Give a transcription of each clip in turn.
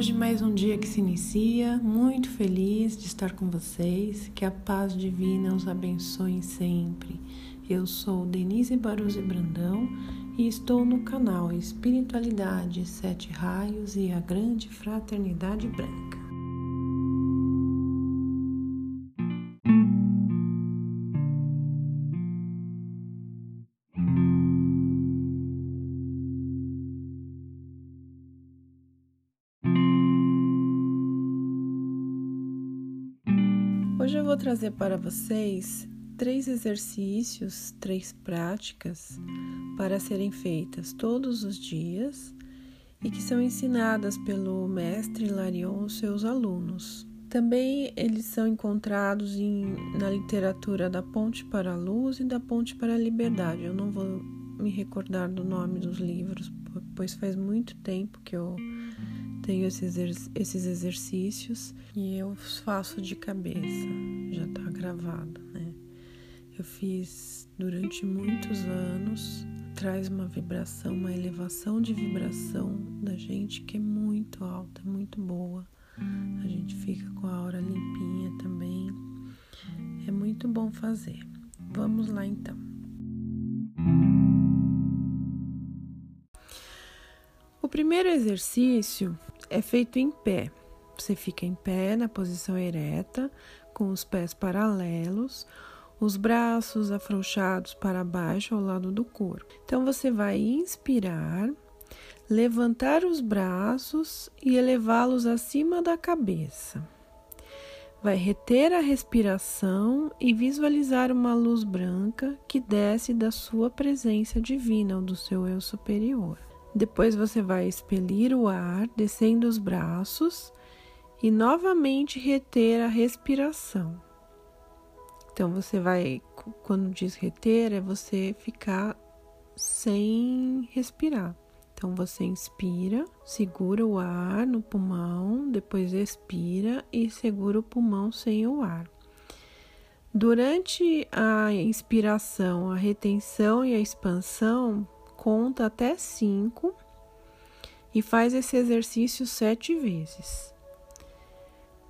Hoje, mais um dia que se inicia, muito feliz de estar com vocês. Que a paz divina os abençoe sempre. Eu sou Denise Baruzzi Brandão e estou no canal Espiritualidade Sete Raios e a Grande Fraternidade Branca. Vou trazer para vocês três exercícios, três práticas para serem feitas todos os dias e que são ensinadas pelo mestre Larion aos seus alunos. Também eles são encontrados em, na literatura da Ponte para a Luz e da Ponte para a Liberdade. Eu não vou me recordar do nome dos livros, pois faz muito tempo que eu tenho esses, exercícios e eu faço de cabeça, já tá gravado, né? Eu fiz durante muitos anos, traz uma vibração, uma elevação de vibração da gente que é muito alta, muito boa. A gente fica com a aura limpinha também. É muito bom fazer. Vamos lá então. O primeiro exercício é feito em pé. Você fica em pé na posição ereta, com os pés paralelos, os braços afrouxados para baixo ao lado do corpo. Então você vai inspirar, levantar os braços e elevá-los acima da cabeça. Vai reter a respiração e visualizar uma luz branca que desce da sua presença divina ou do seu eu superior. Depois você vai expelir o ar, descendo os braços e novamente reter a respiração. Então você vai, quando diz reter, é você ficar sem respirar. Então você inspira, segura o ar no pulmão, depois expira e segura o pulmão sem o ar. Durante a inspiração, a retenção e a expansão, conta até cinco e faz esse exercício sete vezes.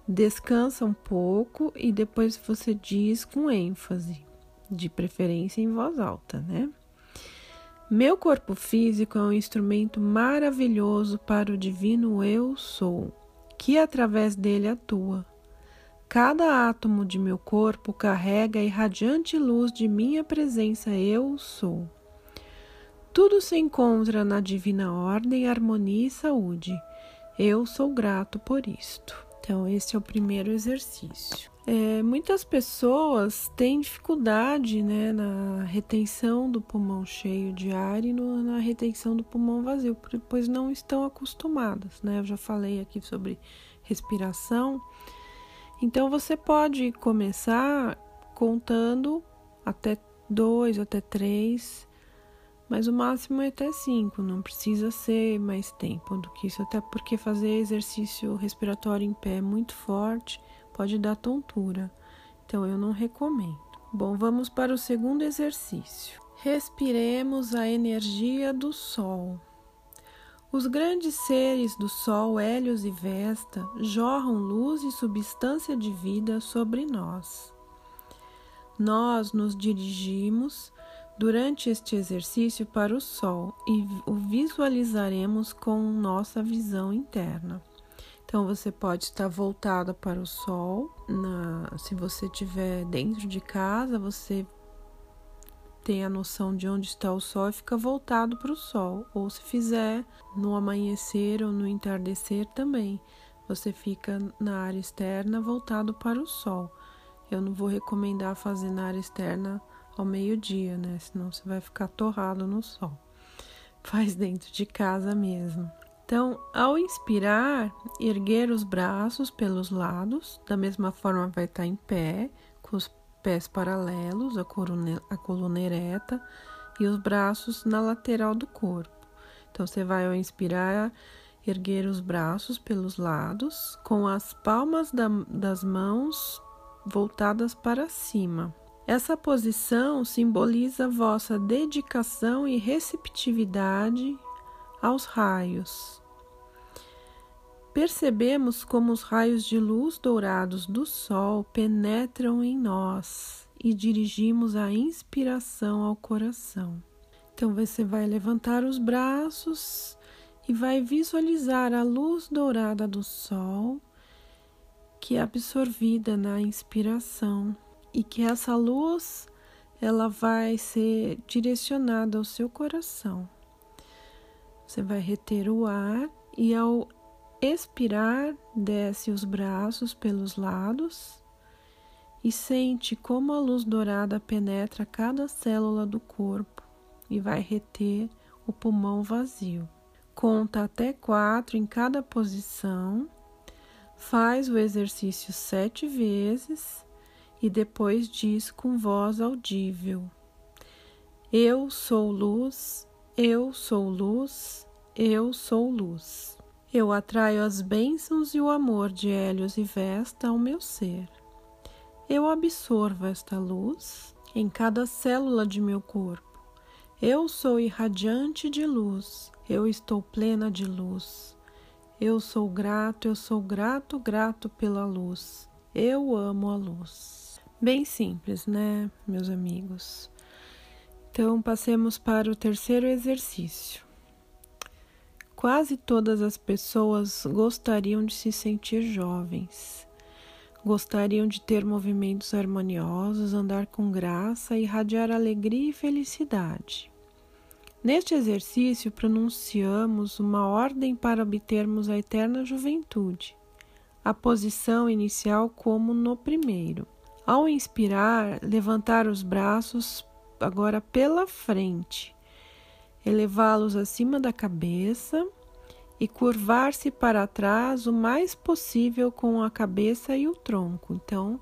Descansa um pouco e depois você diz com ênfase, de preferência em voz alta, né? Meu corpo físico é um instrumento maravilhoso para o divino eu sou, que através dele atua. Cada átomo de meu corpo carrega a irradiante luz de minha presença eu sou. Tudo se encontra na divina ordem, harmonia e saúde. Eu sou grato por isto. Então, esse é o primeiro exercício. É, muitas pessoas têm dificuldade né, na retenção do pulmão cheio de ar e no, na retenção do pulmão vazio, pois não estão acostumadas. Né? Eu já falei aqui sobre respiração. Então, você pode começar contando até dois, até três mas o máximo é até 5, não precisa ser mais tempo do que isso, até porque fazer exercício respiratório em pé muito forte pode dar tontura, então eu não recomendo. Bom, vamos para o segundo exercício. Respiremos a energia do Sol. Os grandes seres do Sol, Hélios e Vesta, jorram luz e substância de vida sobre nós. Nós nos dirigimos durante este exercício para o Sol e o visualizaremos com nossa visão interna. Então você pode estar voltada para o Sol. Na, se você estiver dentro de casa, você tem a noção de onde está o Sol e fica voltado para o Sol. Ou se fizer no amanhecer ou no entardecer também, você fica na área externa voltado para o Sol. Eu não vou recomendar fazer na área externa ao meio-dia, né? Senão você vai ficar torrado no sol. Faz dentro de casa mesmo. Então, ao inspirar, erguer os braços pelos lados, da mesma forma vai estar em pé, com os pés paralelos, a coluna, a coluna ereta e os braços na lateral do corpo. Então, você vai ao inspirar, erguer os braços pelos lados, com as palmas da, das mãos voltadas para cima. Essa posição simboliza vossa dedicação e receptividade aos raios. percebemos como os raios de luz dourados do Sol penetram em nós e dirigimos a inspiração ao coração. Então você vai levantar os braços e vai visualizar a luz dourada do Sol que é absorvida na inspiração e que essa luz ela vai ser direcionada ao seu coração. Você vai reter o ar e ao expirar, desce os braços pelos lados e sente como a luz dourada penetra cada célula do corpo e vai reter o pulmão vazio. Conta até quatro em cada posição, faz o exercício sete vezes e depois diz com voz audível: Eu sou luz, eu sou luz, eu sou luz. Eu atraio as bênçãos e o amor de Hélios e Vesta ao meu ser. Eu absorvo esta luz em cada célula de meu corpo. Eu sou irradiante de luz, eu estou plena de luz. Eu sou grato, eu sou grato, grato pela luz. Eu amo a luz. Bem simples, né, meus amigos? Então, passemos para o terceiro exercício. Quase todas as pessoas gostariam de se sentir jovens, gostariam de ter movimentos harmoniosos, andar com graça, irradiar alegria e felicidade. Neste exercício, pronunciamos uma ordem para obtermos a eterna juventude, a posição inicial como no primeiro. Ao inspirar, levantar os braços agora pela frente, elevá-los acima da cabeça e curvar-se para trás o mais possível com a cabeça e o tronco. Então,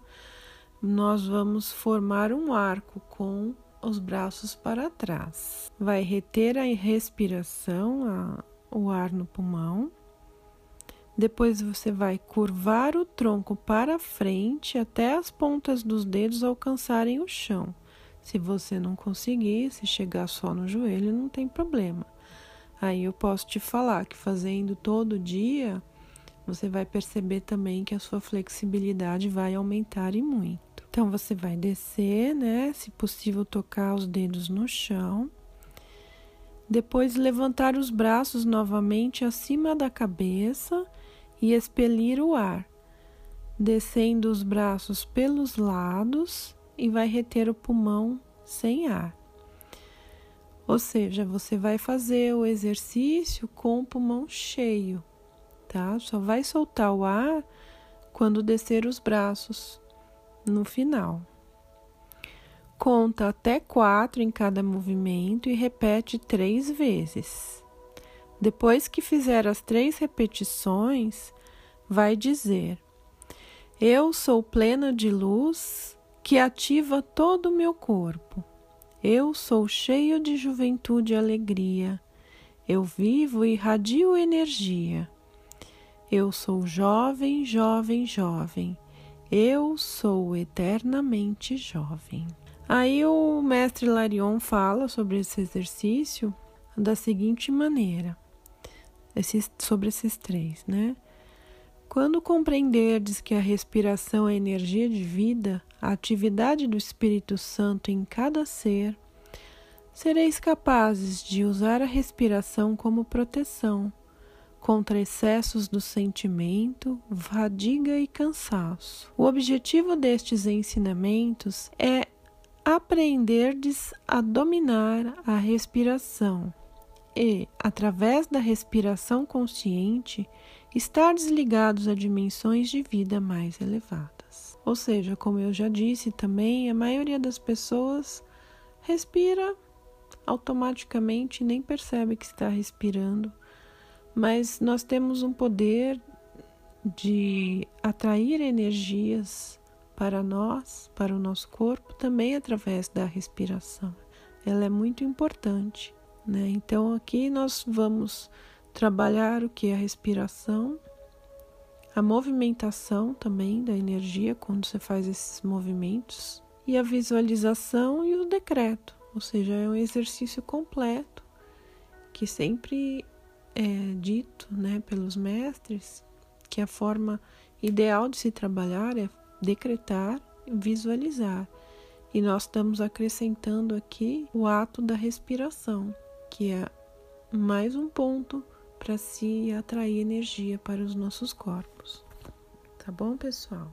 nós vamos formar um arco com os braços para trás. Vai reter a respiração, a, o ar no pulmão depois você vai curvar o tronco para frente até as pontas dos dedos alcançarem o chão. Se você não conseguir, se chegar só no joelho, não tem problema. Aí eu posso te falar que fazendo todo dia, você vai perceber também que a sua flexibilidade vai aumentar e muito. Então você vai descer, né? Se possível, tocar os dedos no chão. Depois levantar os braços novamente acima da cabeça e expelir o ar, descendo os braços pelos lados e vai reter o pulmão sem ar. Ou seja, você vai fazer o exercício com o pulmão cheio, tá? Só vai soltar o ar quando descer os braços no final. Conta até quatro em cada movimento e repete três vezes. Depois que fizer as três repetições, vai dizer: Eu sou plena de luz que ativa todo o meu corpo. Eu sou cheio de juventude e alegria. Eu vivo e irradio energia. Eu sou jovem, jovem, jovem. Eu sou eternamente jovem. Aí o mestre Larion fala sobre esse exercício da seguinte maneira: esses, sobre esses três, né? Quando compreenderdes que a respiração é energia de vida, a atividade do Espírito Santo em cada ser, sereis capazes de usar a respiração como proteção contra excessos do sentimento, fadiga e cansaço. O objetivo destes ensinamentos é aprenderdes a dominar a respiração e, através da respiração consciente, estar desligados a dimensões de vida mais elevadas. Ou seja, como eu já disse também, a maioria das pessoas respira automaticamente, nem percebe que está respirando, mas nós temos um poder de atrair energias para nós, para o nosso corpo, também através da respiração. Ela é muito importante. Né? Então, aqui nós vamos trabalhar o que? A respiração, a movimentação também da energia quando você faz esses movimentos, e a visualização e o decreto, ou seja, é um exercício completo que sempre é dito né, pelos mestres que a forma ideal de se trabalhar é decretar, visualizar. E nós estamos acrescentando aqui o ato da respiração, que é mais um ponto para se atrair energia para os nossos corpos. Tá bom, pessoal?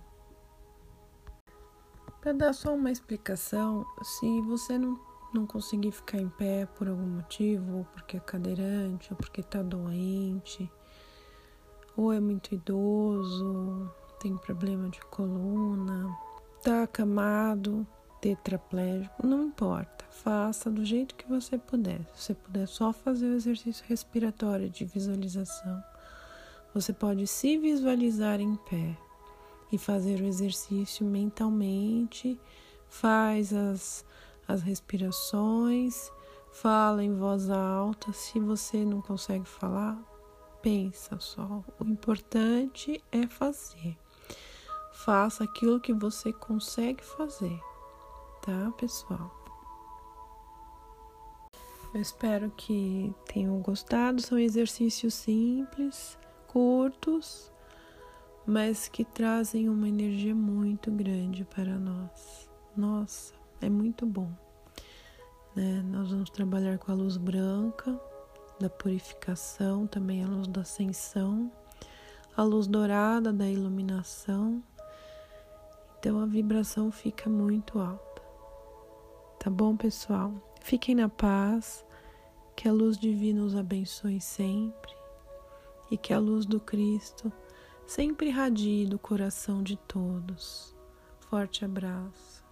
Para dar só uma explicação, se você não, não conseguir ficar em pé por algum motivo, ou porque é cadeirante, ou porque está doente, ou é muito idoso, tem problema de coluna, está acamado, tetraplégico, não importa. Faça do jeito que você puder. Se você puder só fazer o exercício respiratório de visualização, você pode se visualizar em pé e fazer o exercício mentalmente, faz as, as respirações, fala em voz alta. Se você não consegue falar, pensa só. O importante é fazer. Faça aquilo que você consegue fazer tá, pessoal? Eu espero que tenham gostado. São exercícios simples, curtos, mas que trazem uma energia muito grande para nós. Nossa, é muito bom. Né? Nós vamos trabalhar com a luz branca da purificação, também a luz da ascensão, a luz dourada da iluminação. Então a vibração fica muito alta. Tá bom, pessoal? Fiquem na paz, que a luz divina os abençoe sempre e que a luz do Cristo sempre irradie do coração de todos. Forte abraço.